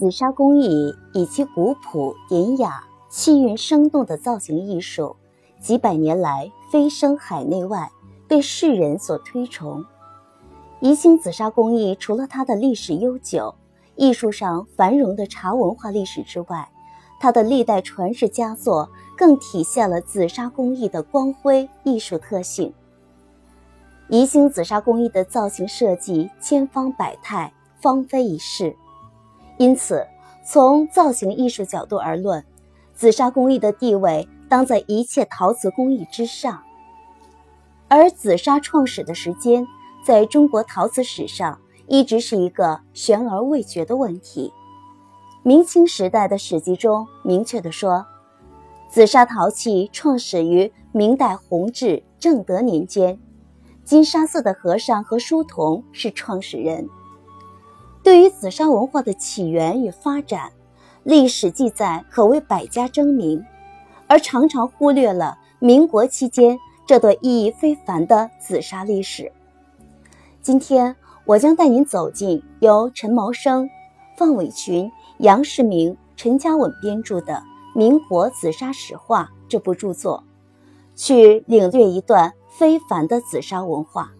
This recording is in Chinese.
紫砂工艺以其古朴典雅、气韵生动的造型艺术，几百年来飞升海内外，被世人所推崇。宜兴紫砂工艺除了它的历史悠久、艺术上繁荣的茶文化历史之外，它的历代传世佳作更体现了紫砂工艺的光辉艺术特性。宜兴紫砂工艺的造型设计千方百态，芳菲一世。因此，从造型艺术角度而论，紫砂工艺的地位当在一切陶瓷工艺之上。而紫砂创始的时间，在中国陶瓷史上一直是一个悬而未决的问题。明清时代的史籍中明确地说，紫砂陶器创始于明代弘治、正德年间，金沙寺的和尚和书童是创始人。对于紫砂文化的起源与发展，历史记载可谓百家争鸣，而常常忽略了民国期间这段意义非凡的紫砂历史。今天，我将带您走进由陈毛生、范伟群、杨世明、陈嘉稳编著的《民国紫砂史话》这部著作，去领略一段非凡的紫砂文化。